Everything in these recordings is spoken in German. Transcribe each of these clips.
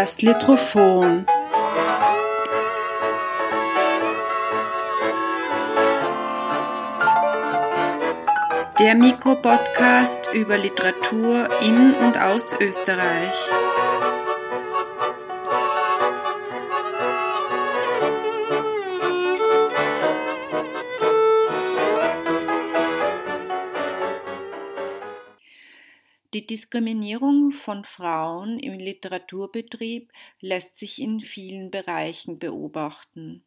Das Litrophon. Der Mikropodcast über Literatur in und aus Österreich. Diskriminierung von Frauen im Literaturbetrieb lässt sich in vielen Bereichen beobachten.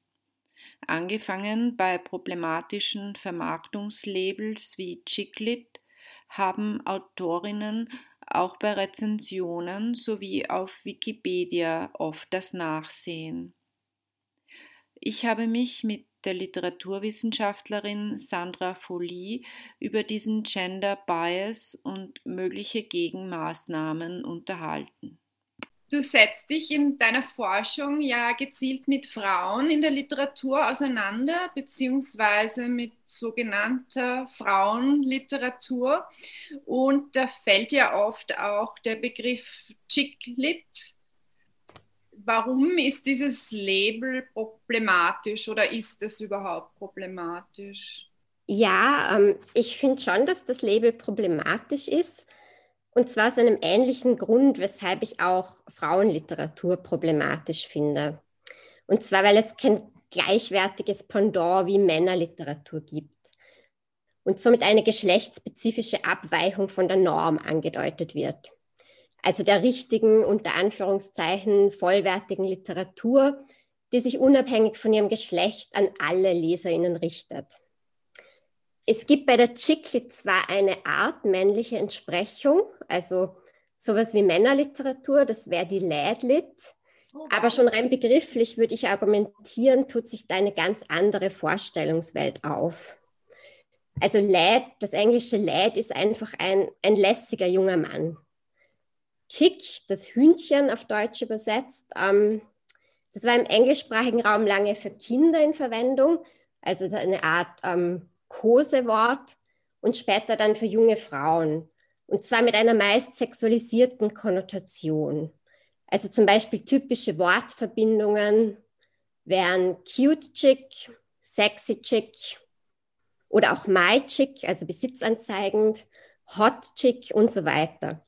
Angefangen bei problematischen Vermarktungslabels wie Chicklit haben Autorinnen auch bei Rezensionen sowie auf Wikipedia oft das Nachsehen. Ich habe mich mit der Literaturwissenschaftlerin Sandra Folie über diesen Gender Bias und mögliche Gegenmaßnahmen unterhalten. Du setzt dich in deiner Forschung ja gezielt mit Frauen in der Literatur auseinander, beziehungsweise mit sogenannter Frauenliteratur. Und da fällt ja oft auch der Begriff Chick-Lit warum ist dieses Label problematisch oder ist es überhaupt problematisch? Ja, ähm, ich finde schon, dass das Label problematisch ist. Und zwar aus einem ähnlichen Grund, weshalb ich auch Frauenliteratur problematisch finde. Und zwar, weil es kein gleichwertiges Pendant wie Männerliteratur gibt und somit eine geschlechtsspezifische Abweichung von der Norm angedeutet wird also der richtigen, unter Anführungszeichen, vollwertigen Literatur, die sich unabhängig von ihrem Geschlecht an alle Leserinnen richtet. Es gibt bei der Chicklit zwar eine Art männliche Entsprechung, also sowas wie Männerliteratur, das wäre die Ladlit, oh, aber schon rein begrifflich würde ich argumentieren, tut sich da eine ganz andere Vorstellungswelt auf. Also Lad, das englische Lad ist einfach ein, ein lässiger junger Mann. Chick, das Hühnchen auf Deutsch übersetzt. Ähm, das war im englischsprachigen Raum lange für Kinder in Verwendung, also eine Art ähm, Kosewort und später dann für junge Frauen. Und zwar mit einer meist sexualisierten Konnotation. Also zum Beispiel typische Wortverbindungen wären cute chick, sexy chick oder auch my chick, also besitzanzeigend, hot chick und so weiter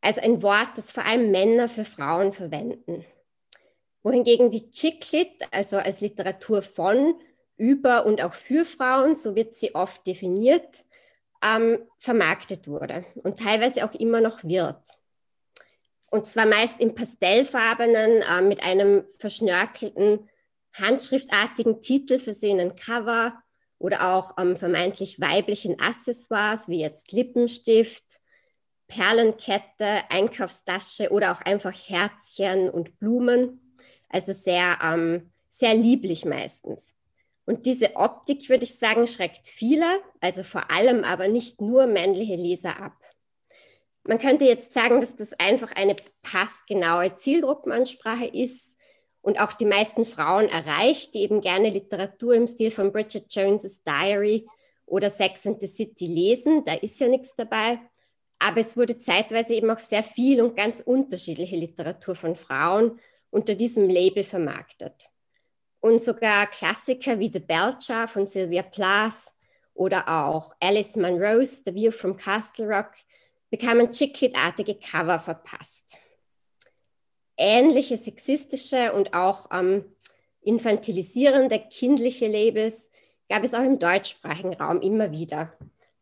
also ein Wort, das vor allem Männer für Frauen verwenden. Wohingegen die Chicklit, also als Literatur von, über und auch für Frauen, so wird sie oft definiert, ähm, vermarktet wurde und teilweise auch immer noch wird. Und zwar meist im pastellfarbenen, äh, mit einem verschnörkelten, handschriftartigen Titel versehenen Cover oder auch ähm, vermeintlich weiblichen Accessoires wie jetzt Lippenstift, Perlenkette, Einkaufstasche oder auch einfach Herzchen und Blumen. Also sehr, ähm, sehr lieblich meistens. Und diese Optik, würde ich sagen, schreckt viele, also vor allem aber nicht nur männliche Leser ab. Man könnte jetzt sagen, dass das einfach eine passgenaue Zielgruppenansprache ist und auch die meisten Frauen erreicht, die eben gerne Literatur im Stil von Bridget Jones's Diary oder Sex and the City lesen. Da ist ja nichts dabei. Aber es wurde zeitweise eben auch sehr viel und ganz unterschiedliche Literatur von Frauen unter diesem Label vermarktet. Und sogar Klassiker wie The Belcher von Sylvia Plath oder auch Alice Munro's The View from Castle Rock bekamen Chicklit-artige Cover verpasst. Ähnliche sexistische und auch ähm, infantilisierende kindliche Labels gab es auch im deutschsprachigen Raum immer wieder.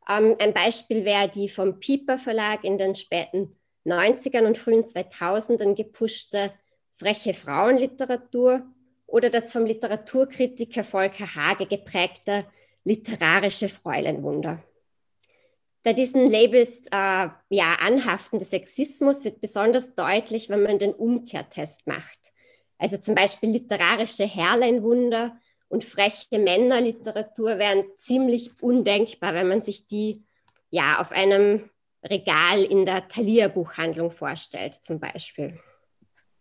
Ähm, ein Beispiel wäre die vom Piper Verlag in den späten 90ern und frühen 2000ern gepushte freche Frauenliteratur oder das vom Literaturkritiker Volker Hage geprägte literarische Fräuleinwunder. Da diesen Labels äh, ja, anhaftende Sexismus wird besonders deutlich, wenn man den Umkehrtest macht. Also zum Beispiel literarische Herrleinwunder und freche Männerliteratur wären ziemlich undenkbar, wenn man sich die ja auf einem Regal in der Thalia-Buchhandlung vorstellt, zum Beispiel.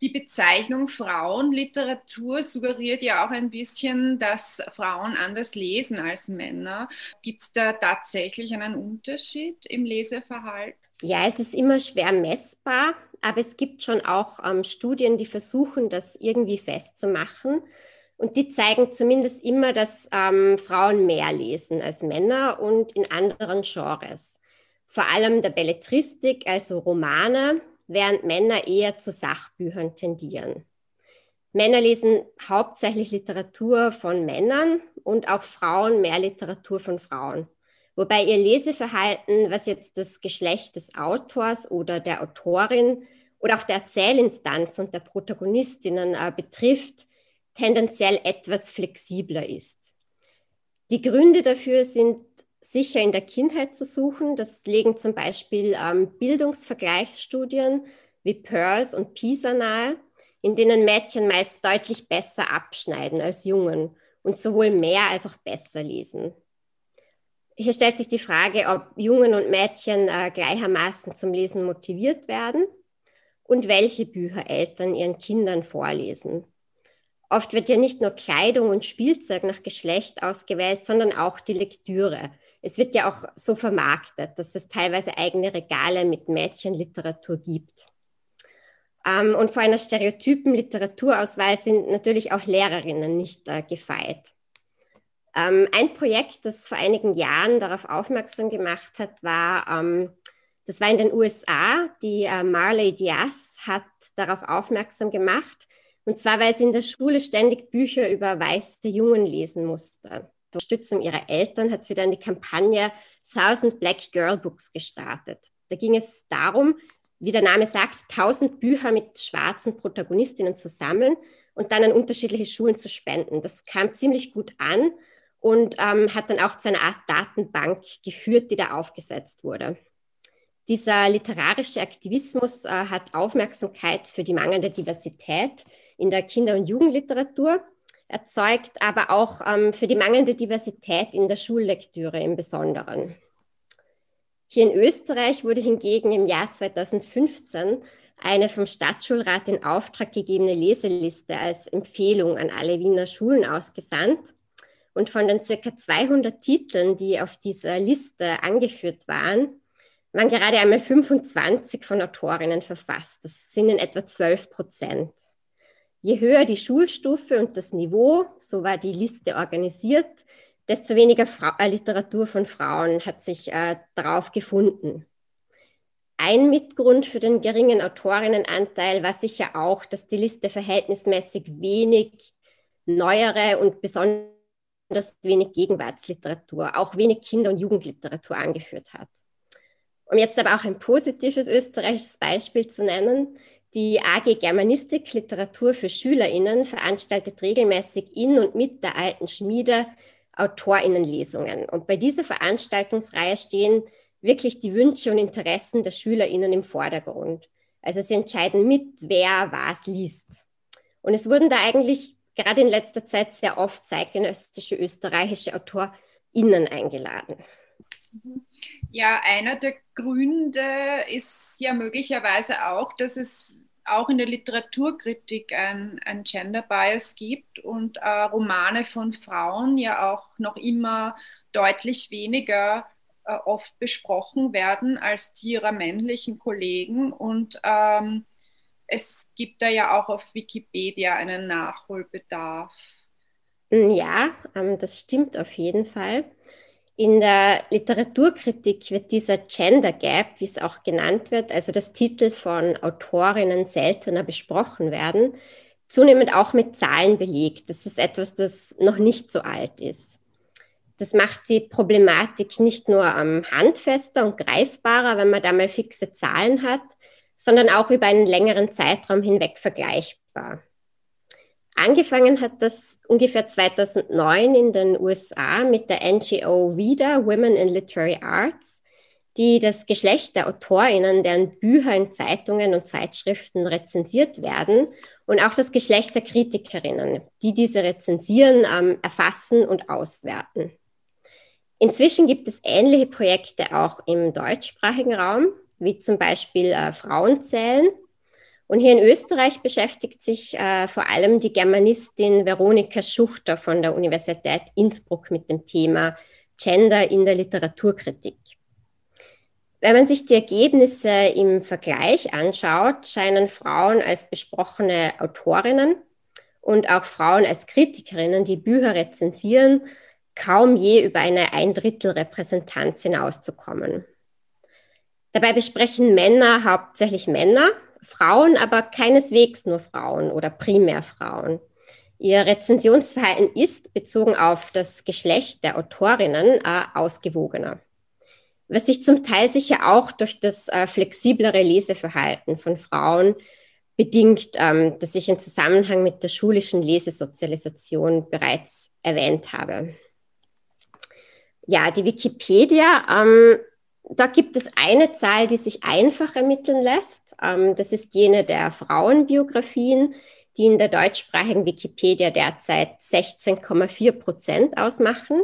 die Bezeichnung Frauenliteratur suggeriert ja auch ein bisschen, dass Frauen anders lesen als Männer. Gibt es da tatsächlich einen Unterschied im Leseverhalten? Ja, es ist immer schwer messbar, aber es gibt schon auch ähm, Studien, die versuchen, das irgendwie festzumachen. Und die zeigen zumindest immer, dass ähm, Frauen mehr lesen als Männer und in anderen Genres. Vor allem der Belletristik, also Romane, während Männer eher zu Sachbüchern tendieren. Männer lesen hauptsächlich Literatur von Männern und auch Frauen mehr Literatur von Frauen. Wobei ihr Leseverhalten, was jetzt das Geschlecht des Autors oder der Autorin oder auch der Erzählinstanz und der Protagonistinnen äh, betrifft, tendenziell etwas flexibler ist. Die Gründe dafür sind sicher in der Kindheit zu suchen. Das legen zum Beispiel ähm, Bildungsvergleichsstudien wie Pearls und PISA nahe, in denen Mädchen meist deutlich besser abschneiden als Jungen und sowohl mehr als auch besser lesen. Hier stellt sich die Frage, ob Jungen und Mädchen äh, gleichermaßen zum Lesen motiviert werden und welche Bücher Eltern ihren Kindern vorlesen. Oft wird ja nicht nur Kleidung und Spielzeug nach Geschlecht ausgewählt, sondern auch die Lektüre. Es wird ja auch so vermarktet, dass es teilweise eigene Regale mit Mädchenliteratur gibt. Ähm, und vor einer stereotypen Literaturauswahl sind natürlich auch Lehrerinnen nicht äh, gefeit. Ähm, ein Projekt, das vor einigen Jahren darauf aufmerksam gemacht hat, war, ähm, das war in den USA. Die äh, Marley Diaz hat darauf aufmerksam gemacht, und zwar, weil sie in der Schule ständig Bücher über weiße Jungen lesen musste. Zur Unterstützung ihrer Eltern hat sie dann die Kampagne Thousand Black Girl Books gestartet. Da ging es darum, wie der Name sagt, 1000 Bücher mit schwarzen Protagonistinnen zu sammeln und dann an unterschiedliche Schulen zu spenden. Das kam ziemlich gut an und ähm, hat dann auch zu einer Art Datenbank geführt, die da aufgesetzt wurde. Dieser literarische Aktivismus äh, hat Aufmerksamkeit für die mangelnde Diversität in der Kinder- und Jugendliteratur erzeugt, aber auch ähm, für die mangelnde Diversität in der Schullektüre im Besonderen. Hier in Österreich wurde hingegen im Jahr 2015 eine vom Stadtschulrat in Auftrag gegebene Leseliste als Empfehlung an alle Wiener Schulen ausgesandt. Und von den circa 200 Titeln, die auf dieser Liste angeführt waren, waren gerade einmal 25 von Autorinnen verfasst. Das sind in etwa 12 Prozent. Je höher die Schulstufe und das Niveau, so war die Liste organisiert, desto weniger Fra äh, Literatur von Frauen hat sich äh, darauf gefunden. Ein Mitgrund für den geringen Autorinnenanteil war sicher auch, dass die Liste verhältnismäßig wenig neuere und besonders wenig Gegenwartsliteratur, auch wenig Kinder- und Jugendliteratur angeführt hat. Um jetzt aber auch ein positives österreichisches Beispiel zu nennen, die AG Germanistik Literatur für SchülerInnen veranstaltet regelmäßig in und mit der alten Schmiede AutorInnenlesungen. Und bei dieser Veranstaltungsreihe stehen wirklich die Wünsche und Interessen der SchülerInnen im Vordergrund. Also sie entscheiden mit, wer was liest. Und es wurden da eigentlich gerade in letzter Zeit sehr oft zeitgenössische österreichische AutorInnen eingeladen. Ja, einer der Gründe ist ja möglicherweise auch, dass es auch in der Literaturkritik ein, ein Gender Bias gibt und äh, Romane von Frauen ja auch noch immer deutlich weniger äh, oft besprochen werden als die ihrer männlichen Kollegen. Und ähm, es gibt da ja auch auf Wikipedia einen Nachholbedarf. Ja, ähm, das stimmt auf jeden Fall. In der Literaturkritik wird dieser Gender Gap, wie es auch genannt wird, also das Titel von Autorinnen seltener besprochen werden, zunehmend auch mit Zahlen belegt. Das ist etwas, das noch nicht so alt ist. Das macht die Problematik nicht nur am handfester und greifbarer, wenn man da mal fixe Zahlen hat, sondern auch über einen längeren Zeitraum hinweg vergleichbar. Angefangen hat das ungefähr 2009 in den USA mit der NGO WIDA, Women in Literary Arts, die das Geschlecht der AutorInnen, deren Bücher in Zeitungen und Zeitschriften rezensiert werden, und auch das Geschlecht der Kritikerinnen, die diese rezensieren, ähm, erfassen und auswerten. Inzwischen gibt es ähnliche Projekte auch im deutschsprachigen Raum, wie zum Beispiel äh, Frauenzählen Und hier in Österreich beschäftigt sich äh, vor allem die Germanistin Veronika Schuchter von der Universität Innsbruck mit dem Thema Gender in der Literaturkritik. Wenn man sich die Ergebnisse im Vergleich anschaut, scheinen Frauen als besprochene Autorinnen und auch Frauen als Kritikerinnen, die Bücher rezensieren, kaum je über eine Ein-Drittel-Repräsentanz hinauszukommen. Dabei besprechen Männer hauptsächlich Männer, Frauen aber keineswegs nur Frauen oder primär Frauen. Ihr Rezensionsverhalten ist, bezogen auf das Geschlecht der Autorinnen, äh, ausgewogener. Was sich zum Teil sicher auch durch das äh, flexiblere Leseverhalten von Frauen bedingt, ähm, das ich im Zusammenhang mit der schulischen Lesesozialisation bereits erwähnt habe. Ja, die Wikipedia, ähm, da gibt es eine Zahl, die sich einfach ermitteln lässt. Ähm, das ist jene der Frauenbiografien, die in der deutschsprachigen Wikipedia derzeit 16,4 Prozent ausmachen.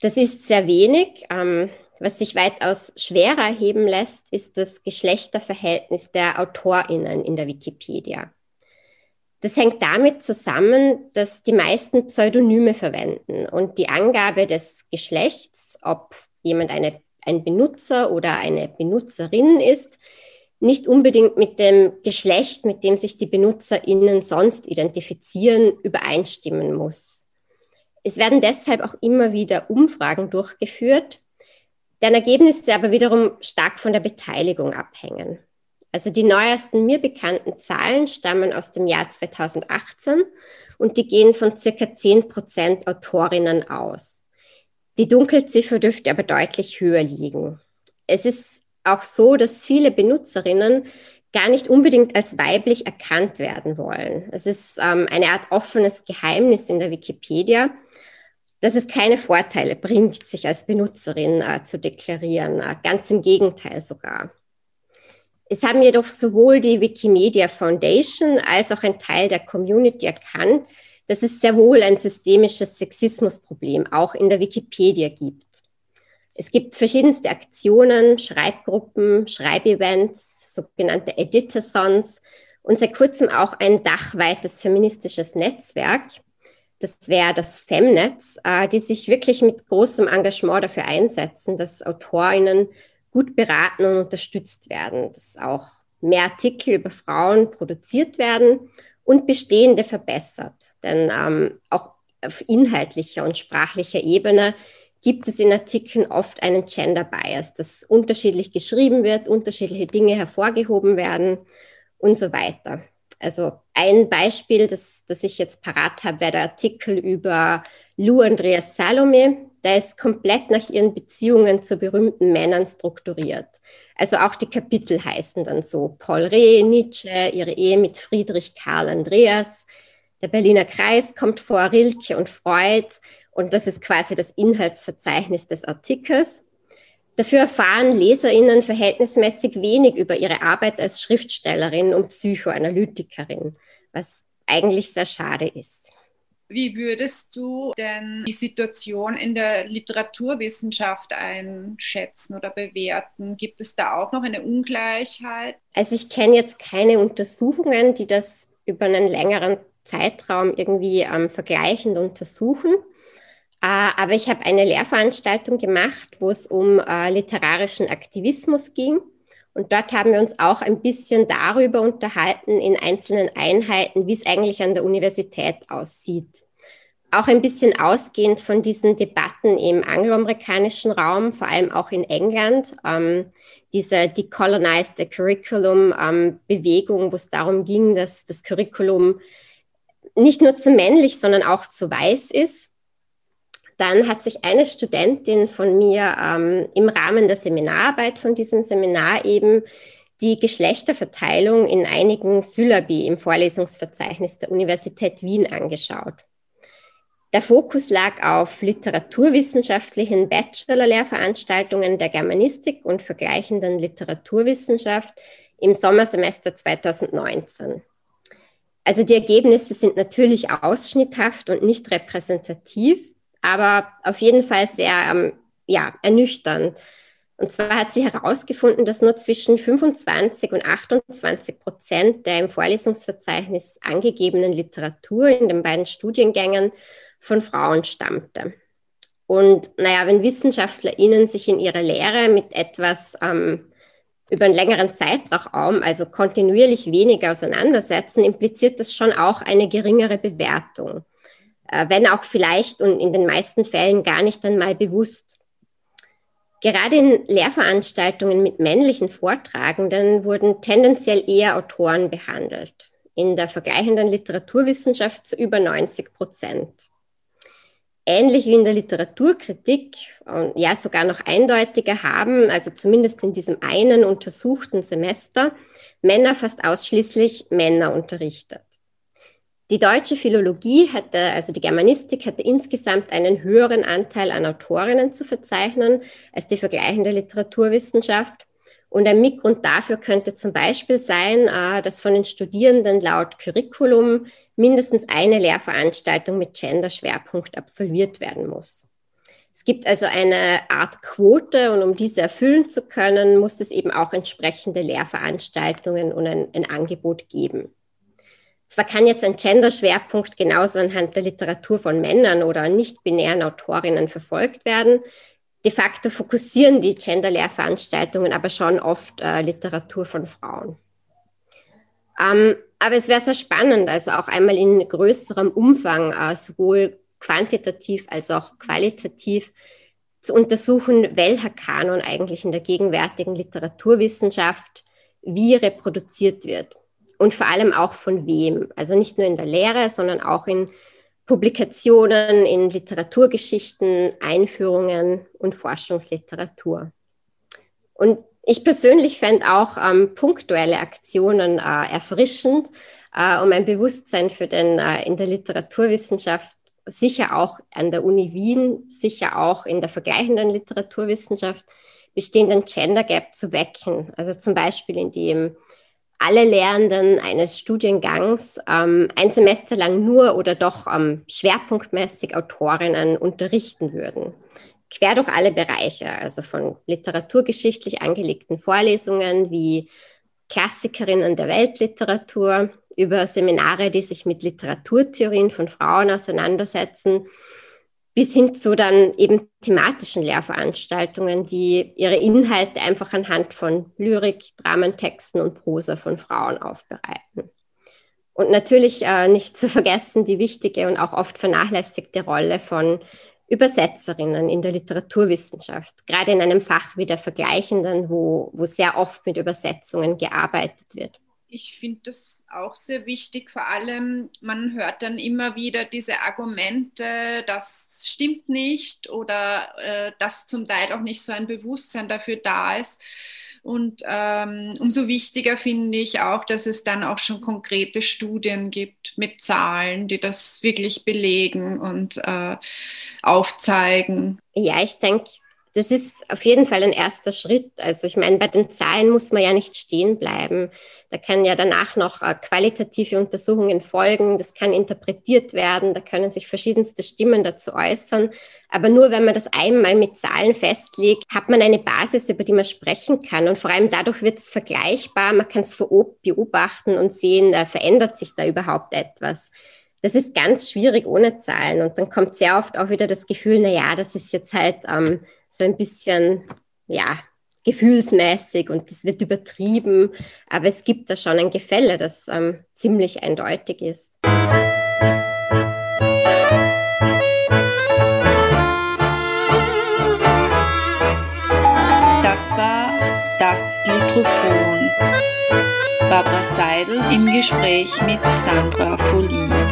Das ist sehr wenig. Ähm, was sich weitaus schwerer heben lässt, ist das Geschlechterverhältnis der AutorInnen in der Wikipedia. Das hängt damit zusammen, dass die meisten Pseudonyme verwenden und die Angabe des Geschlechts, ob jemand eine, ein Benutzer oder eine Benutzerin ist, nicht unbedingt mit dem Geschlecht, mit dem sich die BenutzerInnen sonst identifizieren, übereinstimmen muss. Es werden deshalb auch immer wieder Umfragen durchgeführt, deren Ergebnisse aber wiederum stark von der Beteiligung abhängen. Also die neuesten mir bekannten Zahlen stammen aus dem Jahr 2018 und die gehen von circa 10 Prozent Autorinnen aus. Die Dunkelziffer dürfte aber deutlich höher liegen. Es ist auch so, dass viele Benutzerinnen gar nicht unbedingt als weiblich erkannt werden wollen. Es ist ähm, eine Art offenes Geheimnis in der Wikipedia, dass es keine Vorteile bringt, sich als Benutzerin äh, zu deklarieren. Äh, ganz im Gegenteil sogar. Es haben jedoch sowohl die Wikimedia Foundation als auch ein Teil der Community erkannt, dass es sehr wohl ein systemisches Sexismusproblem auch in der Wikipedia gibt. Es gibt verschiedenste Aktionen, Schreibgruppen, Schreibevents, sogenannte Editathons und seit kurzem auch ein dachweites feministisches Netzwerk, das wäre das Femnetz, äh, die sich wirklich mit großem Engagement dafür einsetzen, dass AutorInnen gut beraten und unterstützt werden, dass auch mehr Artikel über Frauen produziert werden und bestehende verbessert. Denn ähm, auch auf inhaltlicher und sprachlicher Ebene gibt es in Artikeln oft einen Gender Bias, dass unterschiedlich geschrieben wird, unterschiedliche Dinge hervorgehoben werden und so weiter. Also ein Beispiel, das, das ich jetzt parat habe, wäre der Artikel über Lou Andreas Salome. Der ist komplett nach ihren Beziehungen zu berühmten Männern strukturiert. Also auch die Kapitel heißen dann so Paul Reh, Nietzsche, ihre Ehe mit Friedrich Karl Andreas. Der Berliner Kreis kommt vor, Rilke und Freud. Und das ist quasi das Inhaltsverzeichnis des Artikels. Dafür erfahren Leserinnen verhältnismäßig wenig über ihre Arbeit als Schriftstellerin und Psychoanalytikerin, was eigentlich sehr schade ist. Wie würdest du denn die Situation in der Literaturwissenschaft einschätzen oder bewerten? Gibt es da auch noch eine Ungleichheit? Also ich kenne jetzt keine Untersuchungen, die das über einen längeren Zeitraum irgendwie ähm, vergleichend untersuchen. Äh, aber ich habe eine Lehrveranstaltung gemacht, wo es um äh, literarischen Aktivismus ging. Und dort haben wir uns auch ein bisschen darüber unterhalten in einzelnen Einheiten, wie es eigentlich an der Universität aussieht. Auch ein bisschen ausgehend von diesen Debatten im angloamerikanischen Raum, vor allem auch in England, ähm, diese Decolonized the Curriculum-Bewegung, ähm, wo es darum ging, dass das Curriculum nicht nur zu männlich, sondern auch zu weiß ist. Dann hat sich eine Studentin von mir ähm, im Rahmen der Seminararbeit von diesem Seminar eben die Geschlechterverteilung in einigen Syllabi im Vorlesungsverzeichnis der Universität Wien angeschaut. Der Fokus lag auf literaturwissenschaftlichen Bachelor-Lehrveranstaltungen der Germanistik und vergleichenden Literaturwissenschaft im Sommersemester 2019. Also die Ergebnisse sind natürlich ausschnitthaft und nicht repräsentativ, aber auf jeden Fall sehr ähm, ja, ernüchternd. Und zwar hat sie herausgefunden, dass nur zwischen 25 und 28 Prozent der im Vorlesungsverzeichnis angegebenen Literatur in den beiden Studiengängen von Frauen stammte. Und naja, wenn WissenschaftlerInnen sich in ihrer Lehre mit etwas ähm, über einen längeren Zeitraum, also kontinuierlich weniger auseinandersetzen, impliziert das schon auch eine geringere Bewertung. Äh, wenn auch vielleicht und in den meisten Fällen gar nicht einmal bewusst. Gerade in Lehrveranstaltungen mit männlichen Vortragenden wurden tendenziell eher Autoren behandelt. In der vergleichenden Literaturwissenschaft zu über 90 Prozent. Ähnlich wie in der Literaturkritik, ja sogar noch eindeutiger haben, also zumindest in diesem einen untersuchten Semester, Männer fast ausschließlich Männer unterrichtet. Die deutsche Philologie hatte, also die Germanistik, hatte insgesamt einen höheren Anteil an Autorinnen zu verzeichnen als die vergleichende Literaturwissenschaft. Und ein Mitgrund dafür könnte zum Beispiel sein, äh, dass von den Studierenden laut Curriculum mindestens eine Lehrveranstaltung mit Gender-Schwerpunkt absolviert werden muss. Es gibt also eine Art Quote und um diese erfüllen zu können, muss es eben auch entsprechende Lehrveranstaltungen und ein, ein Angebot geben. Zwar kann jetzt ein Gender-Schwerpunkt genauso anhand der Literatur von Männern oder nicht-binären Autorinnen verfolgt werden. De facto fokussieren die Gender-Lehrveranstaltungen aber schon oft äh, Literatur von Frauen. Ähm, aber es wäre sehr spannend, also auch einmal in größerem Umfang, äh, sowohl quantitativ als auch qualitativ, zu untersuchen, welcher Kanon eigentlich in der gegenwärtigen Literaturwissenschaft wie reproduziert wird und vor allem auch von wem. Also nicht nur in der Lehre, sondern auch in Publikationen, in Literaturgeschichten, Einführungen und Forschungsliteratur. Und ich persönlich fände auch ähm, punktuelle Aktionen äh, erfrischend, äh, um ein Bewusstsein für den äh, in der Literaturwissenschaft, sicher auch an der Uni Wien, sicher auch in der vergleichenden Literaturwissenschaft bestehenden Gender Gap zu wecken. Also zum Beispiel indem alle Lehrenden eines Studiengangs ähm, ein Semester lang nur oder doch ähm, schwerpunktmäßig Autorinnen unterrichten würden. Quer durch alle Bereiche, also von literaturgeschichtlich angelegten Vorlesungen wie Klassikerinnen der Weltliteratur über Seminare, die sich mit Literaturtheorien von Frauen auseinandersetzen, bis hin zu dann eben thematischen Lehrveranstaltungen, die ihre Inhalte einfach anhand von Lyrik, Dramentexten und Prosa von Frauen aufbereiten. Und natürlich äh, nicht zu vergessen die wichtige und auch oft vernachlässigte Rolle von Übersetzerinnen in der Literaturwissenschaft, gerade in einem Fach wie der Vergleichenden, wo, wo sehr oft mit Übersetzungen gearbeitet wird ich finde das auch sehr wichtig. Vor allem, man hört dann immer wieder diese Argumente, das stimmt nicht oder äh, dass zum Teil auch nicht so ein Bewusstsein dafür da ist. Und ähm, umso wichtiger finde ich auch, dass es dann auch schon konkrete Studien gibt mit Zahlen, die das wirklich belegen und äh, aufzeigen. Ja, ich denke, das ist auf jeden Fall ein erster Schritt. Also ich meine, bei den Zahlen muss man ja nicht stehen bleiben. Da kann ja danach noch äh, qualitative Untersuchungen folgen, das kann interpretiert werden, da können sich verschiedenste Stimmen dazu äußern. Aber nur wenn man das einmal mit Zahlen festlegt, hat man eine Basis, über die man sprechen kann. Und vor allem dadurch wird es vergleichbar, man kann es beobachten und sehen, da verändert sich da überhaupt etwas das ist ganz schwierig ohne Zahlen. Und dann kommt sehr oft auch wieder das Gefühl, na ja, das ist jetzt halt ähm, so ein bisschen, ja, gefühlsmäßig und das wird übertrieben. Aber es gibt da schon ein Gefälle, das ähm, ziemlich eindeutig ist. Das war das Litrophon. Barbara Seidel im Gespräch mit Sandra Folin.